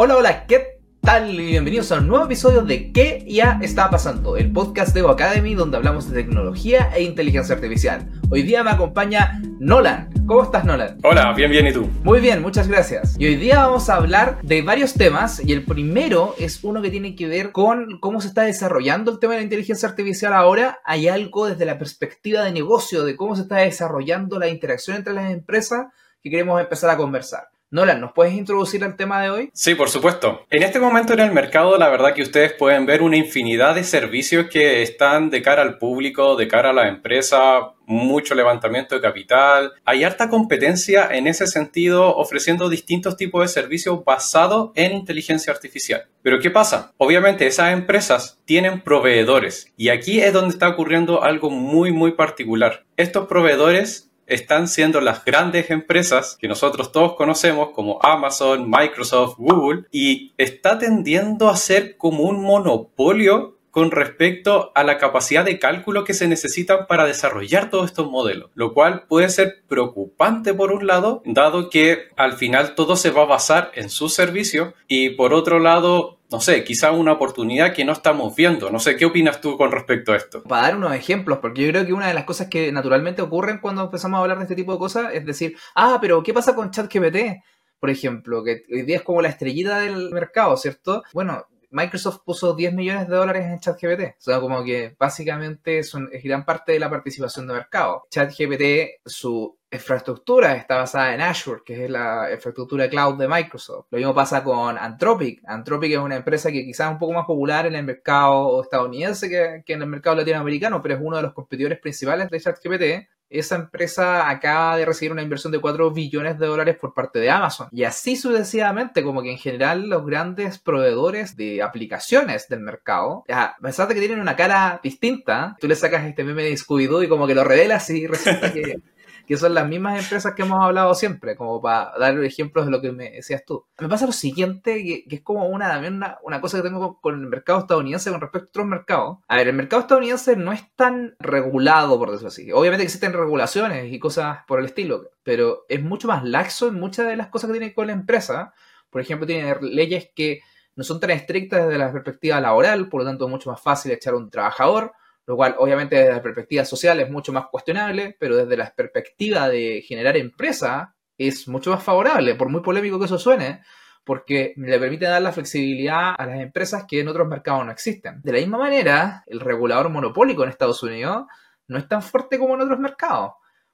Hola, hola, ¿qué tal? Y bienvenidos a un nuevo episodio de ¿Qué ya está pasando? El podcast de Evo Academy donde hablamos de tecnología e inteligencia artificial. Hoy día me acompaña Nolan. ¿Cómo estás, Nolan? Hola, bien, bien, ¿y tú? Muy bien, muchas gracias. Y hoy día vamos a hablar de varios temas y el primero es uno que tiene que ver con cómo se está desarrollando el tema de la inteligencia artificial ahora. Hay algo desde la perspectiva de negocio, de cómo se está desarrollando la interacción entre las empresas que queremos empezar a conversar. Nolan, ¿nos puedes introducir al tema de hoy? Sí, por supuesto. En este momento en el mercado, la verdad que ustedes pueden ver una infinidad de servicios que están de cara al público, de cara a la empresa, mucho levantamiento de capital. Hay harta competencia en ese sentido, ofreciendo distintos tipos de servicios basados en inteligencia artificial. Pero ¿qué pasa? Obviamente esas empresas tienen proveedores y aquí es donde está ocurriendo algo muy, muy particular. Estos proveedores están siendo las grandes empresas que nosotros todos conocemos como Amazon, Microsoft, Google, y está tendiendo a ser como un monopolio con respecto a la capacidad de cálculo que se necesitan para desarrollar todos estos modelos, lo cual puede ser preocupante por un lado, dado que al final todo se va a basar en su servicio y por otro lado no sé, quizá una oportunidad que no estamos viendo. No sé, ¿qué opinas tú con respecto a esto? Para dar unos ejemplos, porque yo creo que una de las cosas que naturalmente ocurren cuando empezamos a hablar de este tipo de cosas es decir, ah, pero ¿qué pasa con ChatGPT? Por ejemplo, que hoy día es como la estrellita del mercado, ¿cierto? Bueno, Microsoft puso 10 millones de dólares en ChatGPT. O sea, como que básicamente es, gran parte de la participación de mercado. ChatGPT, su infraestructura está basada en Azure, que es la infraestructura cloud de Microsoft. Lo mismo pasa con Anthropic. Anthropic es una empresa que quizás es un poco más popular en el mercado estadounidense que, que en el mercado latinoamericano, pero es uno de los competidores principales de ChatGPT esa empresa acaba de recibir una inversión de 4 billones de dólares por parte de Amazon. Y así sucesivamente, como que en general los grandes proveedores de aplicaciones del mercado, a pesar de que tienen una cara distinta, tú le sacas este meme de Scooby-Doo y como que lo revelas y resulta que que son las mismas empresas que hemos hablado siempre, como para dar ejemplos de lo que me decías tú. Me pasa lo siguiente, que, es como una, también una, cosa que tengo con, el mercado estadounidense con respecto a otros mercados. A ver, el mercado estadounidense no es tan regulado, por decirlo así. Obviamente existen regulaciones y cosas por el estilo, pero es mucho más laxo en muchas de las cosas que tiene con la empresa. Por ejemplo, tiene leyes que no son tan estrictas desde la perspectiva laboral, por lo tanto es mucho más fácil echar a un trabajador lo cual obviamente desde la perspectiva social es mucho más cuestionable, pero desde la perspectiva de generar empresa es mucho más favorable, por muy polémico que eso suene, porque le permite dar la flexibilidad a las empresas que en otros mercados no existen. De la misma manera, el regulador monopólico en Estados Unidos no es tan fuerte como en otros mercados.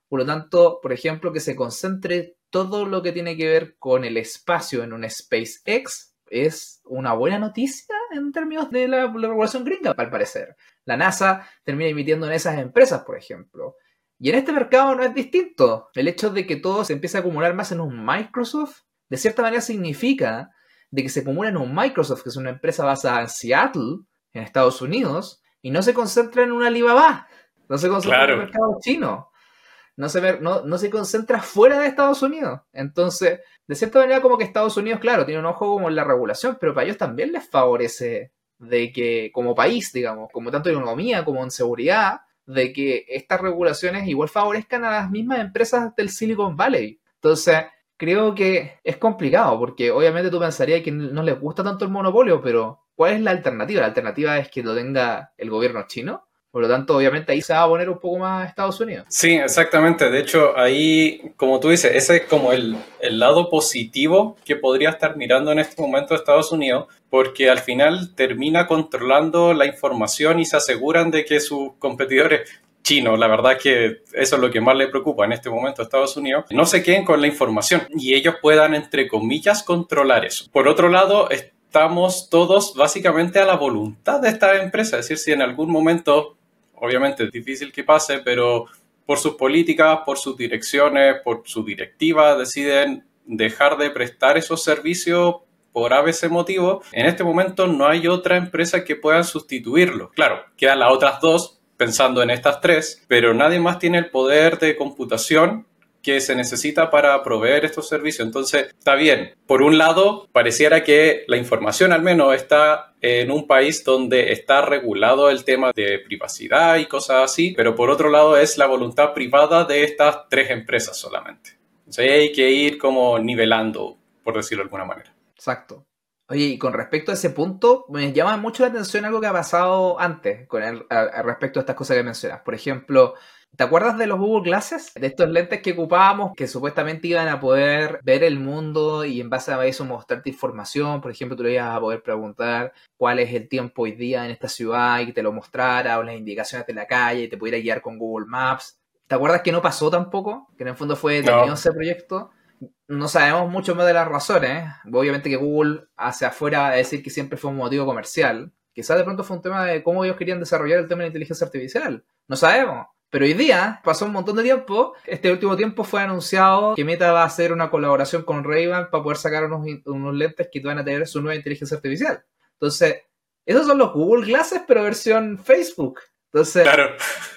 Por lo tanto, por ejemplo, que se concentre todo lo que tiene que ver con el espacio en un SpaceX es una buena noticia en términos de la, regulación gringa, al parecer. La NASA termina emitiendo en esas empresas, por ejemplo. Y en este mercado no es distinto. El hecho de que todo se empiece a acumular más en un Microsoft, de cierta manera significa de que se acumula en un Microsoft, que es una empresa basada en Seattle, en Estados Unidos, y no se concentra en un Alibaba, no se concentra en el mercado chino no se, no, no se concentra fuera de Estados Unidos. Entonces, de cierta manera, como que Estados Unidos, claro, tiene un ojo como en la regulación, pero para ellos también les favorece de que, como país, digamos, como tanto en economía como en seguridad, de que estas regulaciones igual favorezcan a las mismas empresas del Silicon Valley. Entonces, creo que es complicado, porque obviamente tú pensarías que no les gusta tanto el monopolio, pero ¿cuál es la alternativa? La alternativa es que lo tenga el gobierno chino por lo tanto, obviamente ahí se va a poner un poco más Estados Unidos. Sí, exactamente. De hecho, ahí, como tú dices, ese es como el, el lado positivo que podría estar mirando en este momento Estados Unidos, porque al final termina controlando la información y se aseguran de que sus competidores chinos, la verdad que eso es lo que más le preocupa en este momento a Estados Unidos, no se queden con la información y ellos puedan, entre comillas, controlar eso. Por otro lado, estamos todos básicamente a la voluntad de esta empresa, es decir, si en algún momento obviamente es difícil que pase, pero por sus políticas, por sus direcciones, por su directiva, deciden dejar de prestar esos servicios por ABC motivo, en este momento no hay otra empresa que pueda sustituirlo. Claro, quedan las otras dos pensando en estas tres, pero nadie más tiene el poder de computación que se necesita para proveer estos servicios. Entonces, está bien. Por un lado, pareciera que la información al menos está en un país donde está regulado el tema de privacidad y cosas así, pero por otro lado es la voluntad privada de estas tres empresas solamente. Entonces hay que ir como nivelando, por decirlo de alguna manera. Exacto. Oye, y con respecto a ese punto, me llama mucho la atención algo que ha pasado antes con el, respecto a estas cosas que mencionas. Por ejemplo, ¿Te acuerdas de los Google Glasses? De estos lentes que ocupábamos que supuestamente iban a poder ver el mundo y en base a eso mostrarte información. Por ejemplo, tú le ibas a poder preguntar cuál es el tiempo hoy día en esta ciudad y te lo mostrara o las indicaciones de la calle y te pudiera guiar con Google Maps. ¿Te acuerdas que no pasó tampoco? Que en el fondo fue detenido ese proyecto. No sabemos mucho más de las razones. Obviamente que Google hacia afuera va a decir que siempre fue un motivo comercial. Quizás de pronto fue un tema de cómo ellos querían desarrollar el tema de la inteligencia artificial. No sabemos. Pero hoy día, pasó un montón de tiempo, este último tiempo fue anunciado que Meta va a hacer una colaboración con Ray-Ban para poder sacar unos, unos lentes que van a tener su nueva inteligencia artificial. Entonces, esos son los Google Glasses, pero versión Facebook. Entonces,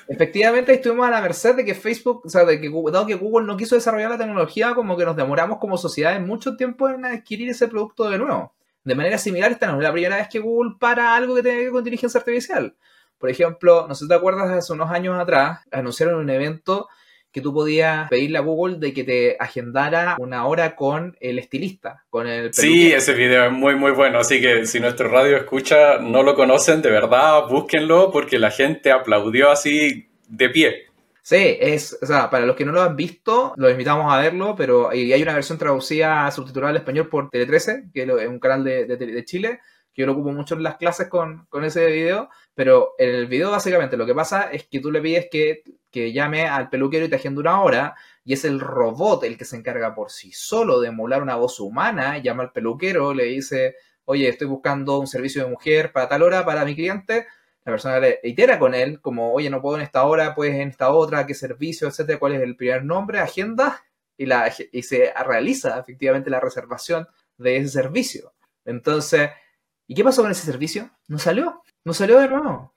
efectivamente estuvimos a la merced de que Facebook, o sea, de que dado que Google no quiso desarrollar la tecnología, como que nos demoramos como sociedad en mucho tiempo en adquirir ese producto de nuevo. De manera similar, esta no es la primera vez que Google para algo que tenga que ver con inteligencia artificial. Por ejemplo, no sé si te acuerdas, hace unos años atrás anunciaron un evento que tú podías pedirle a Google de que te agendara una hora con el estilista, con el Sí, ese video es muy muy bueno, así que si nuestro radio escucha no lo conocen, de verdad, búsquenlo porque la gente aplaudió así de pie. Sí, es, o sea, para los que no lo han visto, los invitamos a verlo, pero hay una versión traducida, subtitulada al español por Tele13, que es un canal de, de Chile, yo lo ocupo mucho en las clases con, ese video, pero en el video básicamente lo que pasa es que tú le pides que, llame al peluquero y te agende una hora, y es el robot el que se encarga por sí solo de emular una voz humana, llama al peluquero, le dice, oye, estoy buscando un servicio de mujer para tal hora para mi cliente, la persona le itera con él, como, oye, no puedo en esta hora, puedes en esta otra, qué servicio, etcétera, cuál es el primer nombre, agenda, y, la, y se realiza efectivamente la reservación de ese servicio. Entonces, ¿Y qué pasó con ese servicio? No salió, no salió de nuevo.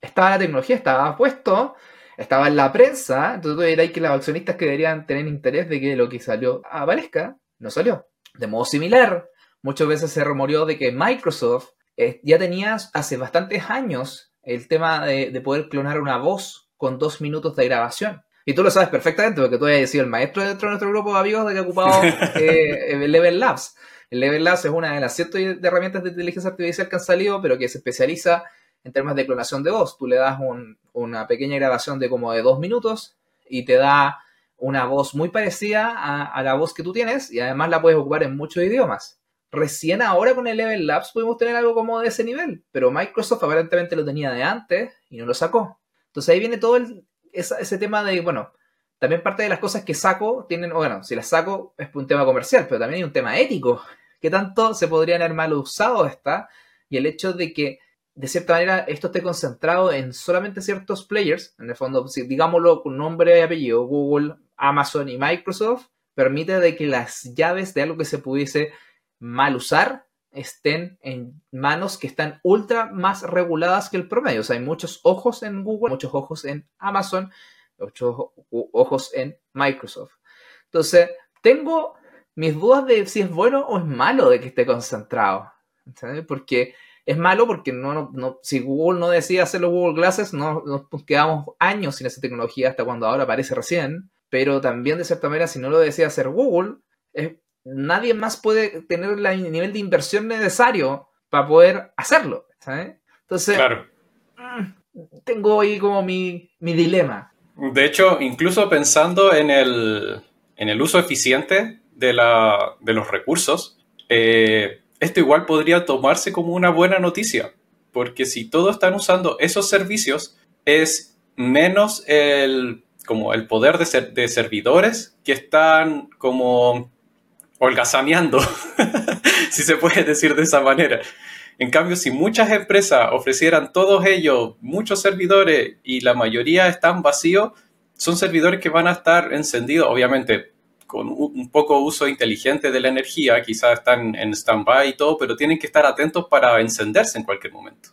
estaba la tecnología, estaba puesto, estaba en la prensa, entonces tú dirás que los accionistas que deberían tener interés de que lo que salió aparezca, no salió. De modo similar, muchas veces se rumoreó de que Microsoft eh, ya tenía hace bastantes años el tema de, poder clonar una voz con dos minutos de grabación. Y tú lo sabes perfectamente porque tú has sido el maestro dentro de nuestro grupo de amigos de que ha ocupado eh, Level Labs. El Level Labs es una de las cientos de herramientas de inteligencia artificial que han salido, pero que se especializa en temas de clonación de voz. Tú le das una pequeña grabación de como de dos minutos y te da una voz muy parecida a, la voz que tú tienes y además la puedes ocupar en muchos idiomas. Recién ahora con el Level Labs pudimos tener algo como de ese nivel, pero Microsoft aparentemente lo tenía de antes y no lo sacó. Entonces ahí viene todo ese tema de, bueno, también parte de las cosas que saco tienen, bueno, si las saco es un tema comercial, pero también hay un tema ético qué tanto se podrían haber mal usado esta y el hecho de que de cierta manera esto esté concentrado en solamente ciertos players, en el fondo, si, digámoslo con nombre y apellido, Google, Amazon y Microsoft, permite de que las llaves de algo que se pudiese mal usar estén en manos que están ultra más reguladas que el promedio. O sea, hay muchos ojos en Google, muchos ojos en Amazon, muchos ojos en Microsoft. Entonces, tengo mis dudas de si es bueno o es malo de que esté concentrado. Porque es malo porque no, no, si Google no decide hacer los Google Glasses, no, nos quedamos años sin esa tecnología hasta cuando ahora aparece recién. Pero también, de cierta manera, si no lo decide hacer Google, nadie más puede tener el nivel de inversión necesario para poder hacerlo. Entonces, mm, tengo ahí como mi, mi dilema. De hecho, incluso pensando en el, en el uso eficiente de, la, de los recursos, eh, esto igual podría tomarse como una buena noticia, porque si todos están usando esos servicios, es menos el, como el poder de, de servidores que están como holgazaneando, si se puede decir de esa manera. En cambio, si muchas empresas ofrecieran todos ellos muchos servidores y la mayoría están vacíos, son servidores que van a estar encendidos, obviamente con un poco uso inteligente de la energía, quizás están en stand-by y todo, pero tienen que estar atentos para encenderse en cualquier momento.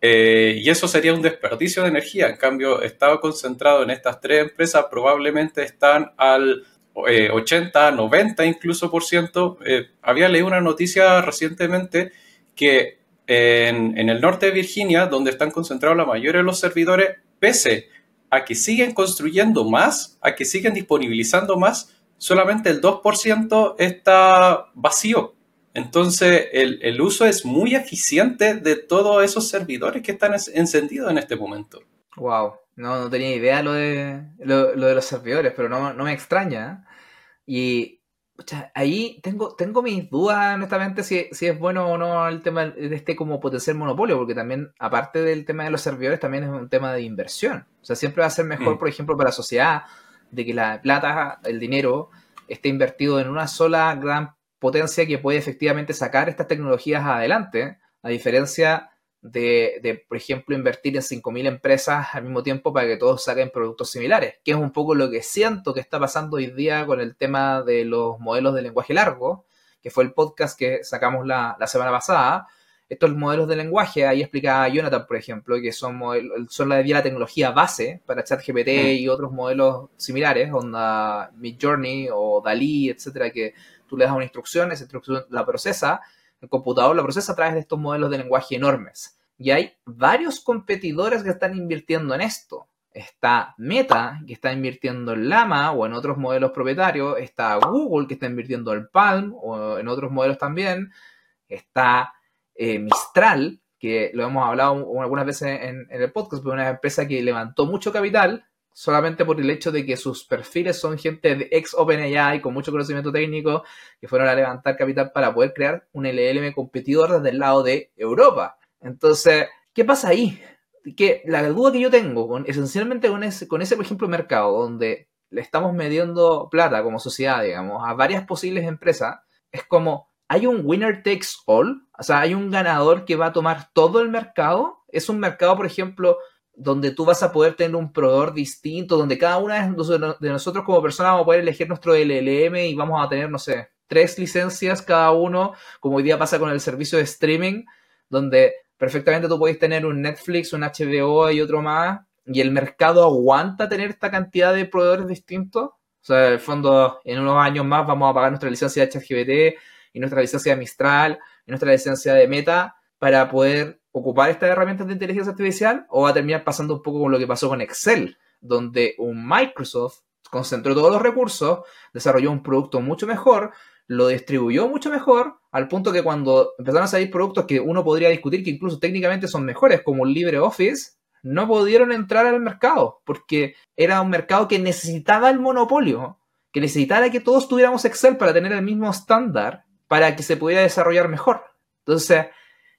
Eh, y eso sería un desperdicio de energía. En cambio, estaba concentrado en estas tres empresas, probablemente están al 80, eh, 90 incluso por ciento. Eh, había leído una noticia recientemente que en, en, el norte de Virginia, donde están concentrados la mayoría de los servidores, pese a que siguen construyendo más, a que siguen disponibilizando más, solamente el 2% está vacío. Entonces, el, uso es muy eficiente de todos esos servidores que están encendidos en este momento. Wow, no, no tenía idea lo de, lo, de los servidores, pero no, me extraña. Y ahí tengo, tengo mis dudas, honestamente, si, si, es bueno o no el tema de este como potencial monopolio, porque también, aparte del tema de los servidores, también es un tema de inversión. O sea, siempre va a ser mejor, mm. por ejemplo, para la sociedad, de que la plata, el dinero, esté invertido en una sola gran potencia que puede efectivamente sacar estas tecnologías adelante, a diferencia de, por ejemplo, invertir en 5.000 empresas al mismo tiempo para que todos saquen productos similares, que es un poco lo que siento que está pasando hoy día con el tema de los modelos de lenguaje largo, que fue el podcast que sacamos la, semana pasada. Estos modelos de lenguaje, ahí explicaba Jonathan, por ejemplo, que son, son la, la tecnología base para ChatGPT mm. y otros modelos similares, onda Midjourney o Dalí, etcétera, que tú le das una instrucción, esa instrucción la procesa, el computador la procesa a través de estos modelos de lenguaje enormes. Y hay varios competidores que están invirtiendo en esto. Está Meta, que está invirtiendo en Llama o en otros modelos propietarios. Está Google, que está invirtiendo en Palm o en otros modelos también. Está eh, Mistral, que lo hemos hablado algunas veces en, el podcast, pero una empresa que levantó mucho capital solamente por el hecho de que sus perfiles son gente de ex OpenAI con mucho conocimiento técnico que fueron a levantar capital para poder crear un LLM competidor desde el lado de Europa. Entonces, ¿qué pasa ahí? Que la duda que yo tengo, con, esencialmente con ese, con ese, por ejemplo, mercado donde le estamos midiendo plata como sociedad, digamos, a varias posibles empresas, es como, ¿hay un winner takes all? O sea, ¿hay un ganador que va a tomar todo el mercado? Es un mercado, por ejemplo, donde tú vas a poder tener un proveedor distinto, donde cada una de nosotros como personas vamos a poder elegir nuestro LLM y vamos a tener, no sé, tres licencias cada uno, como hoy día pasa con el servicio de streaming, donde perfectamente tú puedes tener un Netflix, un HBO y otro más, y el mercado aguanta tener esta cantidad de proveedores distintos. O sea, en el fondo, en unos años más vamos a pagar nuestra licencia de ChatGPT y nuestra licencia de Mistral y nuestra licencia de Meta para poder ocupar estas herramientas de inteligencia artificial o va a terminar pasando un poco con lo que pasó con Excel, donde un Microsoft concentró todos los recursos, desarrolló un producto mucho mejor, lo distribuyó mucho mejor, al punto que cuando empezaron a salir productos que uno podría discutir que incluso técnicamente son mejores, como LibreOffice, no pudieron entrar al mercado, porque era un mercado que necesitaba el monopolio, que necesitaba que todos tuviéramos Excel para tener el mismo estándar, para que se pudiera desarrollar mejor. Entonces,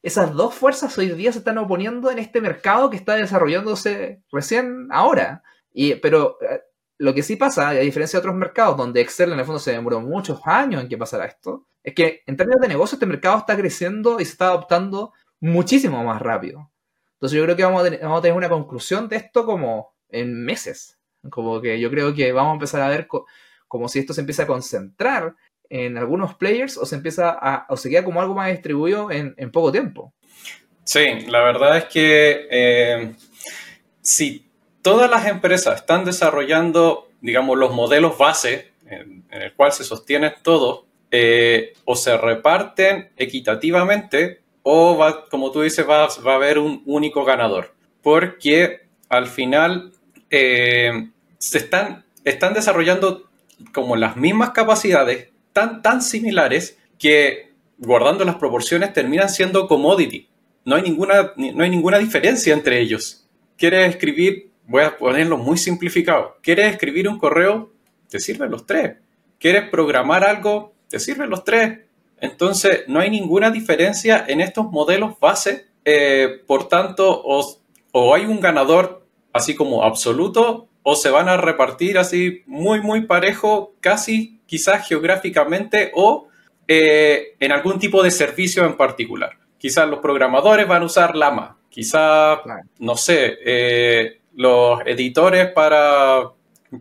esas dos fuerzas hoy día se están oponiendo en este mercado que está desarrollándose recién ahora. Y, pero eh, lo que sí pasa, a diferencia de otros mercados donde Excel en el fondo se demoró muchos años en que pasara esto, es que en términos de negocio este mercado está creciendo y se está adoptando muchísimo más rápido. Entonces yo creo que vamos a, tener, una conclusión de esto como en meses. Como que yo creo que vamos a empezar a ver como si esto se empieza a concentrar en algunos players o se empieza a, o se queda como algo más distribuido en, poco tiempo. Sí, la verdad es que eh, si todas las empresas están desarrollando, digamos, los modelos base en, el cual se sostiene todo, eh, o se reparten equitativamente o, como tú dices, va, va, a haber un único ganador. Porque al final eh, se están, están desarrollando como las mismas capacidades tan, tan similares que, guardando las proporciones, terminan siendo commodity. No hay ninguna, no hay ninguna diferencia entre ellos. ¿Quieres escribir? Voy a ponerlo muy simplificado. ¿Quieres escribir un correo? Te sirven los tres. ¿Quieres programar algo? Te sirven los tres. Entonces, no hay ninguna diferencia en estos modelos base. Eh, por tanto, o hay un ganador así como absoluto o se van a repartir así muy, muy parejo, casi quizás geográficamente o eh, en algún tipo de servicio en particular. Quizás los programadores van a usar Lama, quizás, no sé, eh, los editores para,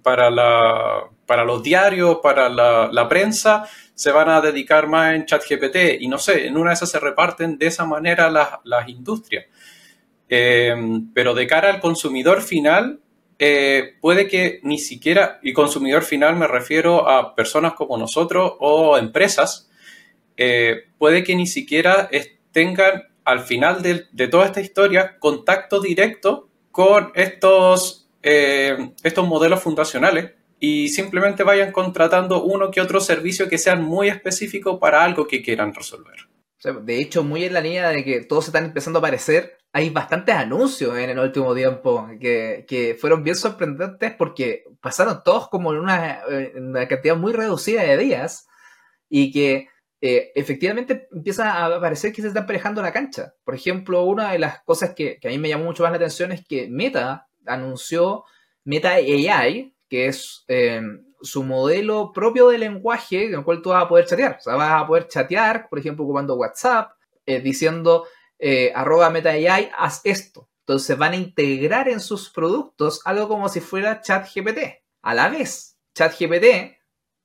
para, la, para los diarios, para la, prensa, se van a dedicar más en ChatGPT y no sé, en una de esas se reparten de esa manera las, industrias. Eh, pero de cara al consumidor final, eh, puede que ni siquiera, y consumidor final me refiero a personas como nosotros o empresas, eh, puede que ni siquiera tengan al final de, toda esta historia contacto directo con estos, eh, estos modelos fundacionales y simplemente vayan contratando uno que otro servicio que sean muy específico para algo que quieran resolver. De hecho, muy en la línea de que todos se están empezando a aparecer, hay bastantes anuncios en el último tiempo que, fueron bien sorprendentes porque pasaron todos como en una, una cantidad muy reducida de días y que eh, efectivamente empieza a parecer que se está emparejando la cancha. Por ejemplo, una de las cosas que, que, a mí me llamó mucho más la atención es que Meta anunció Meta AI, que es eh, su modelo propio de lenguaje con el cual tú vas a poder chatear. O sea, vas a poder chatear, por ejemplo, ocupando WhatsApp, eh, diciendo eh, arroba MetaAI, haz esto. Entonces van a integrar en sus productos algo como si fuera ChatGPT. A la vez, ChatGPT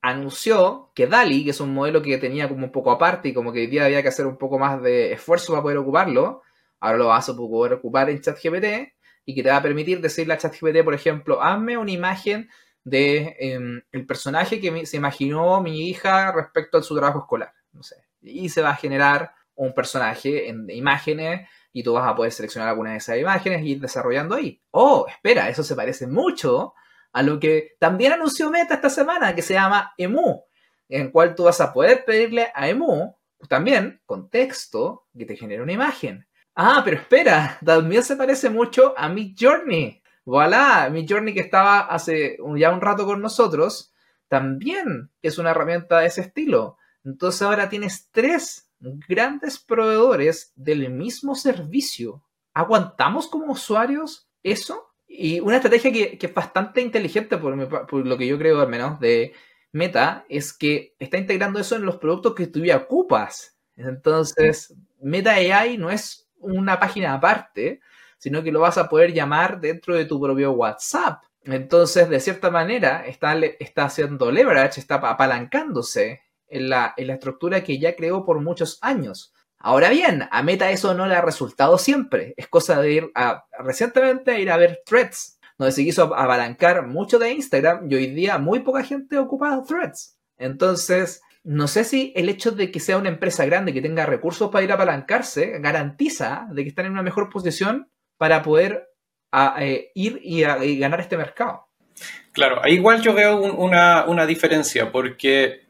anunció que DALI, que es un modelo que tenía como un poco aparte y como que hoy día había que hacer un poco más de esfuerzo para poder ocuparlo, ahora lo vas a poder ocupar en ChatGPT y que te va a permitir decirle a ChatGPT, por ejemplo, hazme una imagen de em, personaje que se imaginó mi hija respecto a su trabajo escolar. No sé. Y se va a generar un personaje en imágenes y tú vas a poder seleccionar alguna de esas imágenes y ir desarrollando ahí. Oh, espera, eso se parece mucho a lo que también anunció Meta esta semana, que se llama Emu, en cual tú vas a poder pedirle a Emu también con texto que te genere una imagen. Ah, pero espera, también se parece mucho a mi Journey. Voilà, mi Journey que estaba hace ya un rato con nosotros, también es una herramienta de ese estilo. Entonces ahora tienes tres grandes proveedores del mismo servicio. ¿Aguantamos como usuarios eso? Y una estrategia que, es bastante inteligente, por, por, lo que yo creo al menos, de Meta, es que está integrando eso en los productos que tú ya ocupas. Entonces, Meta AI no es una página aparte, sino que lo vas a poder llamar dentro de tu propio WhatsApp. Entonces, de cierta manera, está, está haciendo leverage, está apalancándose en la, en la estructura que ya creó por muchos años. Ahora bien, a Meta eso no le ha resultado siempre. Es cosa de ir a, recientemente ir a ver threads, donde se quiso apalancar mucho de Instagram y hoy día muy poca gente ocupa threads. Entonces, no sé si el hecho de que sea una empresa grande que tenga recursos para ir a apalancarse garantiza de que están en una mejor posición para poder eh, ir y, ganar este mercado. Claro, igual yo veo una, diferencia porque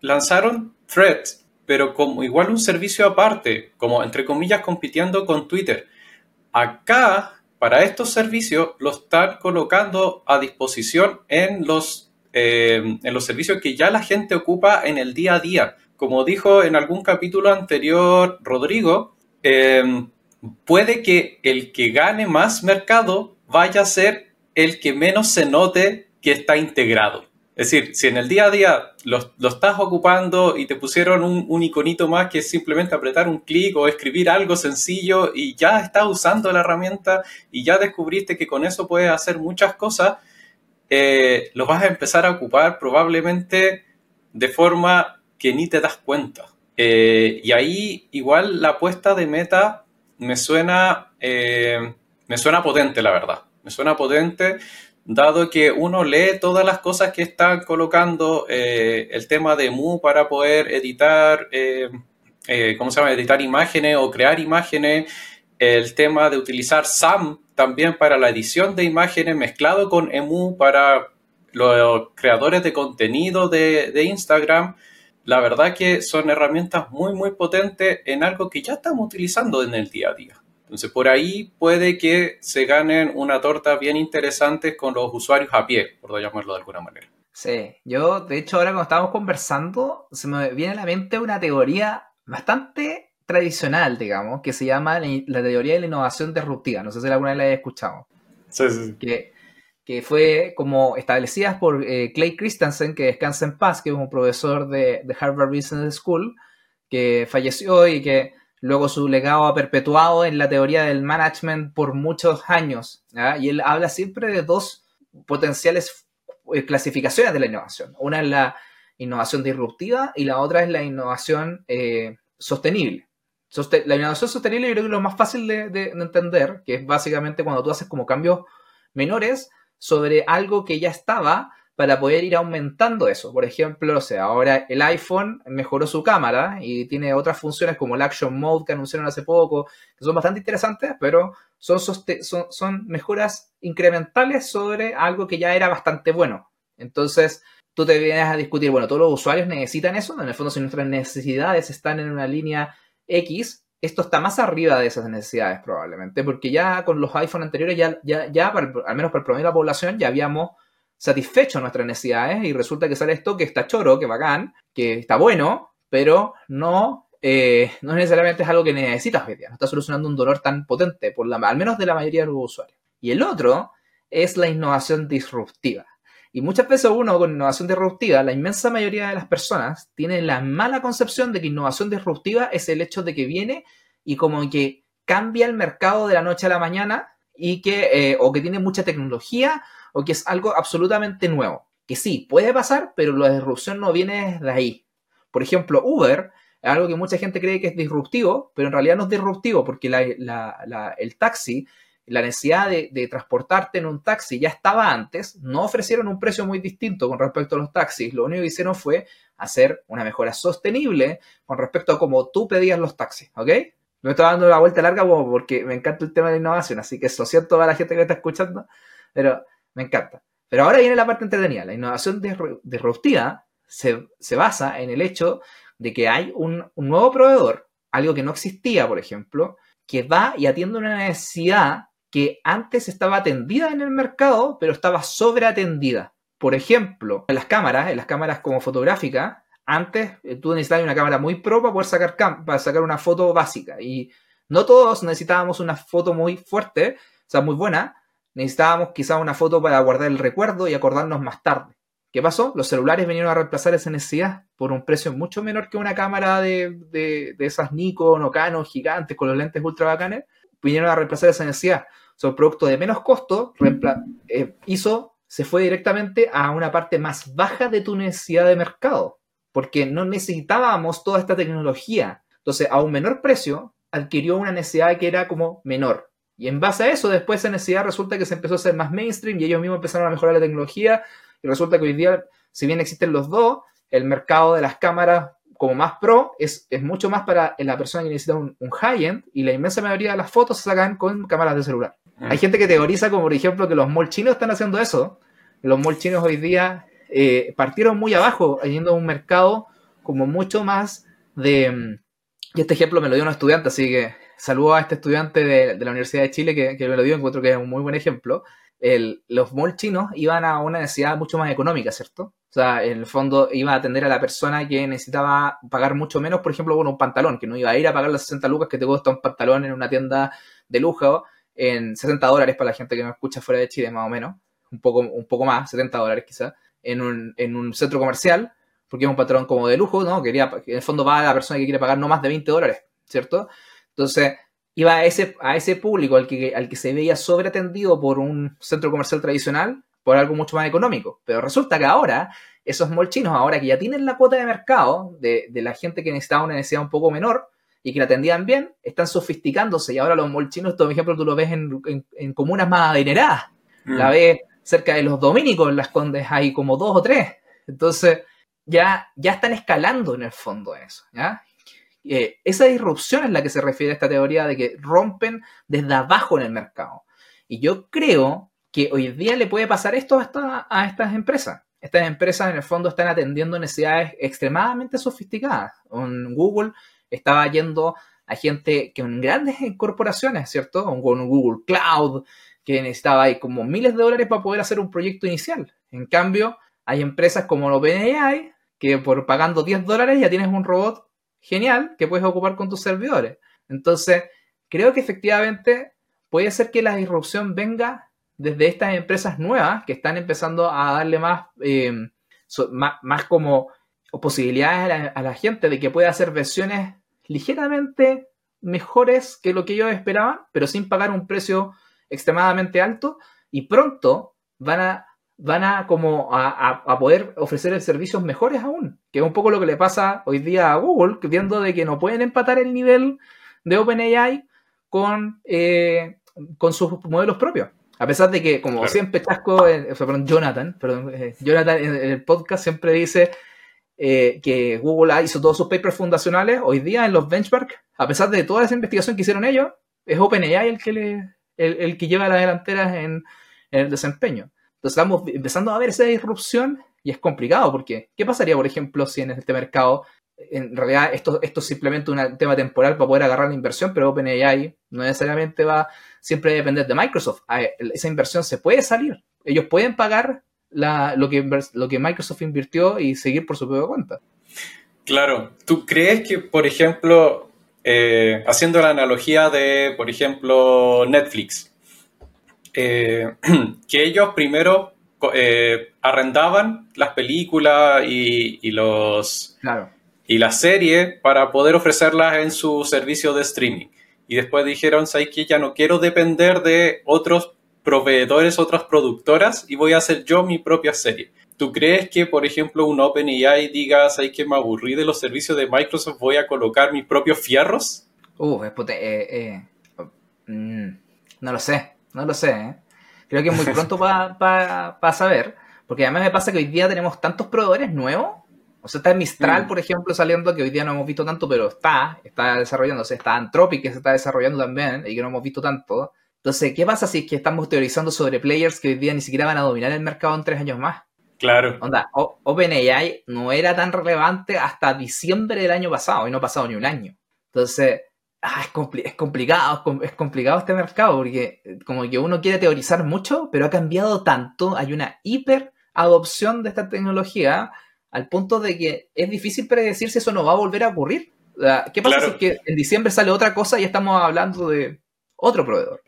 lanzaron Threads, pero como igual un servicio aparte, como entre comillas compitiendo con Twitter. Acá, para estos servicios, lo están colocando a disposición en los, eh, en los servicios que ya la gente ocupa en el día a día. Como dijo en algún capítulo anterior Rodrigo, eh, puede que el que gane más mercado vaya a ser el que menos se note que está integrado. Es decir, si en el día a día lo, estás ocupando y te pusieron un, iconito más que es simplemente apretar un clic o escribir algo sencillo y ya estás usando la herramienta y ya descubriste que con eso puedes hacer muchas cosas, eh, lo vas a empezar a ocupar probablemente de forma que ni te das cuenta. Eh, y ahí igual la apuesta de meta me suena, eh, me suena potente, la verdad. Me suena potente, dado que uno lee todas las cosas que están colocando, eh, el tema de Mu para poder editar, eh, ¿cómo se llama? Editar imágenes o crear imágenes, el tema de utilizar SAM también para la edición de imágenes mezclado con EMU para los creadores de contenido de, de Instagram la verdad que son herramientas muy, muy potentes en algo que ya estamos utilizando en el día a día. Entonces, por ahí puede que se ganen una torta bien interesante con los usuarios a pie, por llamarlo de alguna manera. Sí, yo, de hecho, ahora cuando estábamos conversando, se me viene a la mente una teoría bastante tradicional, digamos, que se llama la teoría de la innovación disruptiva. No sé si alguna vez la hayas escuchado. Sí, sí. Que que fue como establecidas por eh, Clay Christensen, que descansa en paz, que es un profesor de, Harvard Business School, que falleció y que luego su legado ha perpetuado en la teoría del management por muchos años. Y él habla siempre de dos potenciales eh, clasificaciones de la innovación. Una es la innovación disruptiva y la otra es la innovación eh, sostenible. la innovación sostenible yo creo que es lo más fácil de, de, entender, que es básicamente cuando tú haces como cambios menores sobre algo que ya estaba para poder ir aumentando eso. Por ejemplo, o sea, ahora el iPhone mejoró su cámara y tiene otras funciones como el Action Mode que anunciaron hace poco, que son bastante interesantes, pero son, son, mejoras incrementales sobre algo que ya era bastante bueno. Entonces, tú te vienes a discutir, bueno, todos los usuarios necesitan eso, en el fondo si nuestras necesidades están en una línea X, esto está más arriba de esas necesidades probablemente, porque ya con los iPhone anteriores, ya, ya, ya al menos para el promedio de la población, ya habíamos satisfecho nuestras necesidades y resulta que sale esto que está choro, que bacán, que está bueno, pero no, eh, no necesariamente es algo que necesitas hoy día, no está solucionando un dolor tan potente, por la, al menos de la mayoría de los usuarios. Y el otro es la innovación disruptiva. Y muchas veces uno con innovación disruptiva, la inmensa mayoría de las personas tiene la mala concepción de que innovación disruptiva es el hecho de que viene y como que cambia el mercado de la noche a la mañana y que, eh, o que tiene mucha tecnología o que es algo absolutamente nuevo. Que sí, puede pasar, pero la disrupción no viene de ahí. Por ejemplo, Uber es algo que mucha gente cree que es disruptivo, pero en realidad no es disruptivo porque el taxi la necesidad de, transportarte en un taxi ya estaba antes, no ofrecieron un precio muy distinto con respecto a los taxis, lo único que hicieron fue hacer una mejora sostenible con respecto a cómo tú pedías los taxis, ¿ok? Me estoy dando la vuelta larga porque me encanta el tema de la innovación, así que eso siento a la gente que está escuchando, pero me encanta. Pero ahora viene la parte entretenida. La innovación disruptiva se, se basa en el hecho de que hay un, un nuevo proveedor, algo que no existía, por ejemplo, que va y atiende una necesidad que antes estaba atendida en el mercado, pero estaba sobreatendida. Por ejemplo, en las cámaras, en las cámaras como fotográficas, antes eh, tú necesitabas una cámara muy pro para poder sacar, para sacar una foto básica. Y no todos necesitábamos una foto muy fuerte, o sea, muy buena. Necesitábamos quizás una foto para guardar el recuerdo y acordarnos más tarde. ¿Qué pasó? Los celulares vinieron a reemplazar esa necesidad por un precio mucho menor que una cámara de, de, de esas Nikon o Canon gigantes con los lentes ultra bacanes. Vinieron a reemplazar esa necesidad son producto de menos costo, eh, hizo, se fue directamente a una parte más baja de tu necesidad de mercado, porque no necesitábamos toda esta tecnología. Entonces, a un menor precio, adquirió una necesidad que era como menor. Y en base a eso, después esa necesidad resulta que se empezó a hacer más mainstream y ellos mismos empezaron a mejorar la tecnología. Y resulta que hoy día, si bien existen los dos, el mercado de las cámaras como más pro es, es mucho más para la persona que necesita un, un high-end y la inmensa mayoría de las fotos se sacan con cámaras de celular. Hay gente que teoriza como por ejemplo que los malls chinos están haciendo eso. Los malls chinos hoy día eh, partieron muy abajo, yendo a un mercado como mucho más de... Mm, y este ejemplo me lo dio un estudiante, así que saludo a este estudiante de, la Universidad de Chile que, me lo dio, encuentro que es un muy buen ejemplo. los malls chinos iban a una necesidad mucho más económica, ¿cierto? O sea, en el fondo iba a atender a la persona que necesitaba pagar mucho menos, por ejemplo, con un pantalón, que no iba a ir a pagar las 60 lucas que te cuesta un pantalón en una tienda de lujo, en 60 dólares para la gente que me escucha fuera de Chile, más o menos, un poco, un poco más, 70 dólares quizás, en un, en un centro comercial, porque es un patrón como de lujo, ¿no? Quería, en el fondo va a la persona que quiere pagar no más de 20 dólares, ¿cierto? Entonces, iba a ese, a ese público al que, al que se veía sobreatendido por un centro comercial tradicional, por algo mucho más económico. Pero resulta que ahora, esos molchinos, ahora que ya tienen la cuota de mercado de, de la gente que necesitaba una necesidad un poco menor, y que la atendían bien, están sofisticándose y ahora los molchinos, por ejemplo, tú lo ves en, en, comunas más adineradas. Mm. La ves cerca de los dominicos, en las condes hay como dos o tres. Entonces, ya, ya están escalando en el fondo eso, ¿ya? Eh, esa disrupción es la que se refiere a esta teoría de que rompen desde abajo en el mercado. Y yo creo que hoy día le puede pasar esto a, a estas empresas. Estas empresas en el fondo están atendiendo necesidades extremadamente sofisticadas. En Google estaba yendo a gente que en grandes corporaciones, ¿cierto? Con Google Cloud, que necesitaba ahí como miles de dólares para poder hacer un proyecto inicial. En cambio, hay empresas como OpenAI que por pagando 10 dólares ya tienes un robot genial que puedes ocupar con tus servidores. Entonces, creo que efectivamente puede ser que la disrupción venga desde estas empresas nuevas que están empezando a darle más, eh, más, como posibilidades a la, a la, gente de que pueda hacer versiones ligeramente mejores que lo que ellos esperaban, pero sin pagar un precio extremadamente alto y pronto van a van a como a, poder ofrecer servicios mejores aún, que es un poco lo que le pasa hoy día a Google, viendo de que no pueden empatar el nivel de OpenAI con, eh, con sus modelos propios. A pesar de que, como siempre Chasco, eh, Jonathan, perdón, eh, Jonathan en el podcast siempre dice eh, que Google hizo todos sus papers fundacionales, hoy día en los benchmarks, a pesar de toda esa investigación que hicieron ellos, es OpenAI el que, le, el, que lleva las delanteras en, el desempeño. Entonces estamos empezando a ver esa disrupción y es complicado porque ¿qué pasaría, por ejemplo, si en este mercado en realidad esto, esto es simplemente un tema temporal para poder agarrar la inversión, pero OpenAI no necesariamente va siempre a depender de Microsoft. Esa inversión se puede salir. Ellos pueden pagar lo, que, lo que Microsoft invirtió y seguir por su propia cuenta. Claro. ¿Tú crees que, por ejemplo, eh, haciendo la analogía de, por ejemplo, Netflix, eh, que ellos primero eh, arrendaban las películas y, y los... Claro y la serie para poder ofrecerlas en su servicio de streaming. Y después dijeron, ¿sabes que Ya no quiero depender de otros proveedores, otras productoras y voy a hacer yo mi propia serie. ¿Tú crees que, por ejemplo, un OpenAI diga, ¿sabes que Me aburrí de los servicios de Microsoft, voy a colocar mis propios fierros. Uh, eh, eh, mm, no lo sé, no lo sé. ¿eh? Creo que es muy pronto para saber, porque además me pasa que hoy día tenemos tantos proveedores nuevos o sea, está Mistral, mm. por ejemplo, saliendo, que hoy día no hemos visto tanto, pero está, está desarrollándose. Está Anthropic, que se está desarrollando también, y que no hemos visto tanto. Entonces, ¿qué pasa si es que estamos teorizando sobre players que hoy día ni siquiera van a dominar el mercado en tres años más? Claro. Onda, OpenAI no era tan relevante hasta diciembre del año pasado, y no ha pasado ni un año. Entonces, ah, es, es, complicado, es complicado este mercado, porque eh, como que uno quiere teorizar mucho, pero ha cambiado tanto, hay una hiper adopción de esta tecnología al punto de que es difícil predecir si eso no va a volver a ocurrir. ¿Qué pasa si que en diciembre sale otra cosa y estamos hablando de otro proveedor?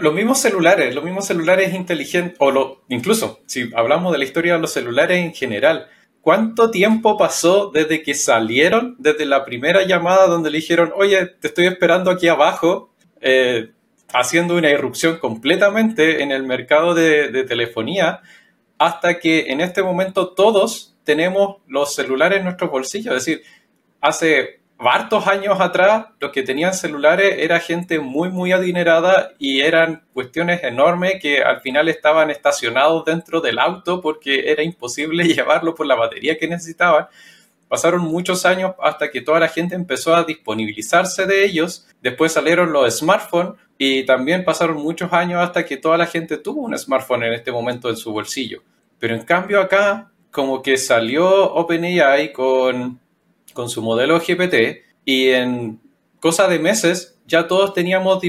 los mismos celulares, los mismos celulares inteligentes, o lo, incluso si hablamos de la historia de los celulares en general, ¿cuánto tiempo pasó desde que salieron, desde la primera llamada donde le dijeron, oye, te estoy esperando aquí abajo, eh, haciendo una irrupción completamente en el mercado de, de telefonía, hasta que en este momento todos tenemos los celulares en nuestros bolsillos. Es decir, hace hartos años atrás, los que tenían celulares era gente muy, muy adinerada y eran cuestiones enormes que al final estaban estacionados dentro del auto porque era imposible llevarlo por la batería que necesitaban. Pasaron muchos años hasta que toda la gente empezó a disponibilizarse de ellos. Después salieron los smartphones y también pasaron muchos años hasta que toda la gente tuvo un smartphone en este momento en su bolsillo. Pero en cambio acá como que salió OpenAI con, con su modelo GPT y en cosa de meses ya todos teníamos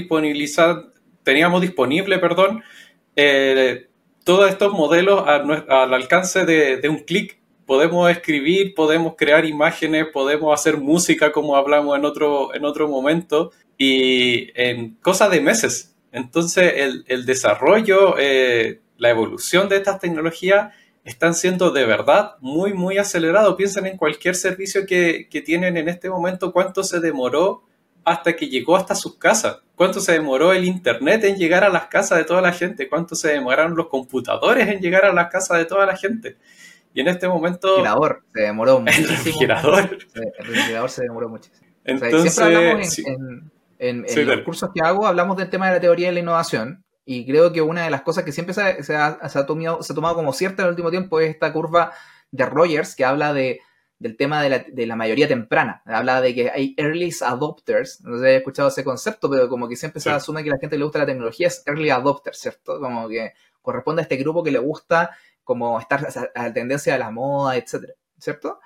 teníamos disponible, perdón, eh, todos estos modelos al alcance de, un clic. Podemos escribir, podemos crear imágenes, podemos hacer música como hablamos en otro, en otro momento y en cosa de meses. Entonces el, el desarrollo, eh, la evolución de estas tecnologías están siendo de verdad muy, muy acelerados. Piensen en cualquier servicio que, tienen en este momento, cuánto se demoró hasta que llegó hasta sus casas, cuánto se demoró el Internet en llegar a las casas de toda la gente, cuánto se demoraron los computadores en llegar a las casas de toda la gente. Y en este momento... El refrigerador se demoró muchísimo. El refrigerador. El refrigerador se demoró muchísimo. Entonces, siempre hablamos en, en, los cursos que hago, hablamos del tema de la teoría de la innovación, y creo que una de las cosas que siempre se ha, tomado, se ha tomado como cierta en el último tiempo es esta curva de Rogers que habla de, del tema de la, de la, mayoría temprana. Habla de que hay early adopters. No sé si he escuchado ese concepto, pero como que siempre se asume que la gente que le gusta la tecnología es early adopter, ¿cierto? Como que corresponde a este grupo que le gusta como estar a la tendencia de la moda, etcétera, ¿cierto?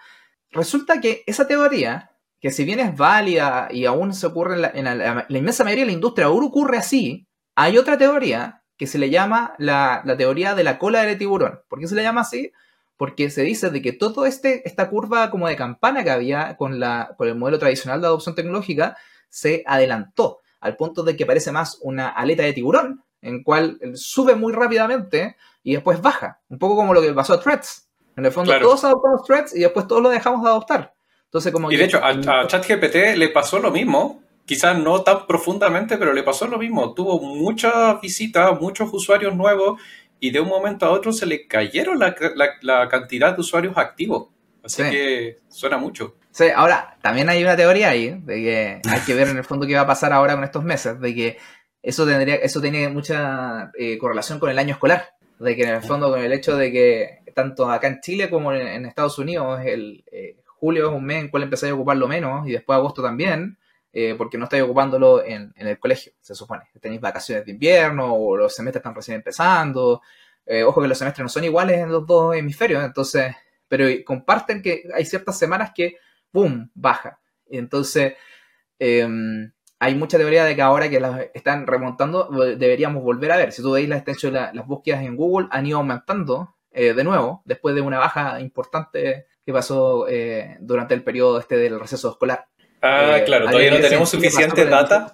Resulta que esa teoría, que si bien es válida y aún se ocurre en la, en la inmensa mayoría de la industria, aún ocurre así, hay otra teoría que se le llama la, teoría de la cola del tiburón. ¿Por qué se le llama así? Porque se dice de que todo este, esta curva como de campana que había con, la, con el modelo tradicional de adopción tecnológica se adelantó al punto de que parece más una aleta de tiburón, en cual sube muy rápidamente y después baja. Un poco como lo que pasó a Threads. En el fondo todos adoptamos Threads y después todos lo dejamos de adoptar. Entonces, como y de hecho, a, a ChatGPT le pasó lo mismo quizás no tan profundamente, pero le pasó lo mismo. Tuvo muchas visitas, muchos usuarios nuevos y de un momento a otro se le cayeron la, cantidad de usuarios activos. Así que suena mucho. Sí, ahora también hay una teoría ahí de que hay que ver en el fondo qué va a pasar ahora con estos meses, de que eso tendría, eso tiene mucha eh, correlación con el año escolar, de que en el fondo con el hecho de que tanto acá en Chile como en, Estados Unidos el eh, julio es un mes en el cual empezáis a ocuparlo menos y después agosto también, eh, porque no estáis ocupándolo en, el colegio, se supone. Tenéis vacaciones de invierno o los semestres están recién empezando. Eh, ojo que los semestres no son iguales en los dos hemisferios, entonces, pero comparten que hay ciertas semanas que, ¡boom!, baja. Entonces, em, hay mucha teoría de que ahora que las están remontando, deberíamos volver a ver. Si tú veis la extensión, las búsquedas en Google han ido aumentando eh, de nuevo, después de una baja importante que pasó eh, durante el periodo este del receso escolar. Ah, claro, todavía no tenemos suficiente data.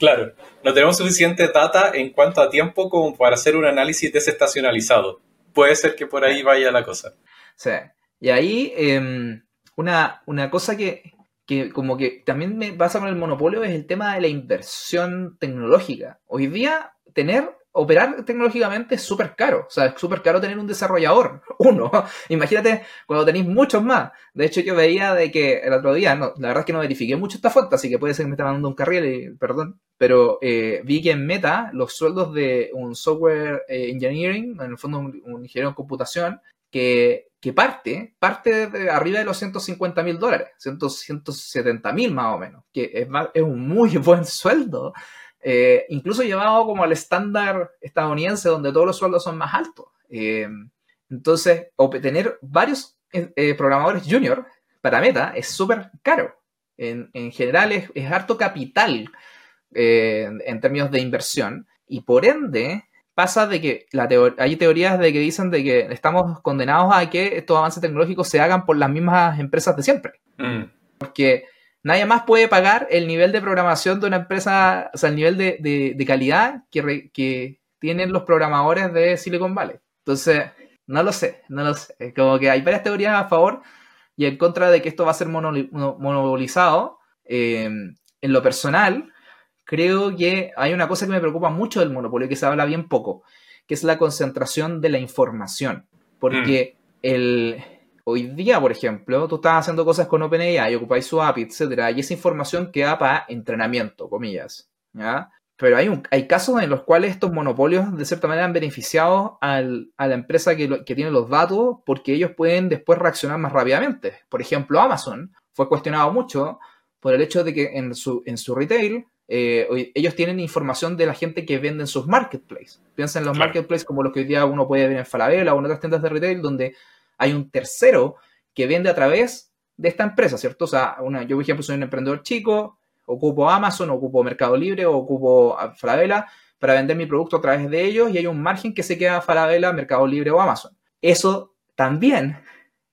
Claro, no tenemos suficiente data en cuanto a tiempo como para hacer un análisis desestacionalizado. Puede ser que por ahí vaya la cosa. Sí. Y ahí, em, una, una, cosa que, que, como que también me pasa con el monopolio es el tema de la inversión tecnológica. Hoy día, tener operar tecnológicamente es súper caro. O sea, es súper caro tener un desarrollador, uno. Imagínate cuando tenéis muchos más. De hecho, yo veía de que el otro día, no, la verdad es que no verifiqué mucho esta fuente, así que puede ser que me esté mandando un carril, y, perdón. Pero eh, vi que en Meta los sueldos de un software eh, engineering, en el fondo un, ingeniero en computación, que, que, parte, parte de arriba de los 150 mil dólares, 170 mil más o menos, que es, es un muy buen sueldo eh, incluso llevado como al estándar estadounidense donde todos los sueldos son más altos. Eh, entonces, tener varios eh, programadores junior para Meta es súper caro. En, general es, harto capital en términos de inversión y por ende pasa de que la hay teorías de que dicen de que estamos condenados a que estos avances tecnológicos se hagan por las mismas empresas de siempre. Mm. Porque Nadie más puede pagar el nivel de programación de una empresa, o sea, el nivel de, calidad que, que, tienen los programadores de Silicon Valley. Entonces, no lo sé, no lo sé. Como que hay varias teorías a favor y en contra de que esto va a ser monopolizado. Em, en lo personal, creo que hay una cosa que me preocupa mucho del monopolio y que se habla bien poco, que es la concentración de la información. Porque mm. el, Hoy día, por ejemplo, tú estás haciendo cosas con OpenAI, ocupáis su API, etcétera, y esa información queda para entrenamiento, comillas. ¿ya? Pero hay, un, hay casos en los cuales estos monopolios, de cierta manera, han beneficiado a la empresa que, tiene los datos porque ellos pueden después reaccionar más rápidamente. Por ejemplo, Amazon fue cuestionado mucho por el hecho de que en su, en su retail eh, ellos tienen información de la gente que vende en sus marketplaces. Piensa en los marketplaces como los que hoy día uno puede ver en Falabella o en otras tiendas de retail donde hay un tercero que vende a través de esta empresa, ¿cierto? O sea, una, yo, por ejemplo, soy un emprendedor chico, ocupo Amazon, ocupo Mercado Libre, ocupo Falabella para vender mi producto a través de ellos y hay un margen que se queda a Falabella, Mercado Libre o Amazon. Eso también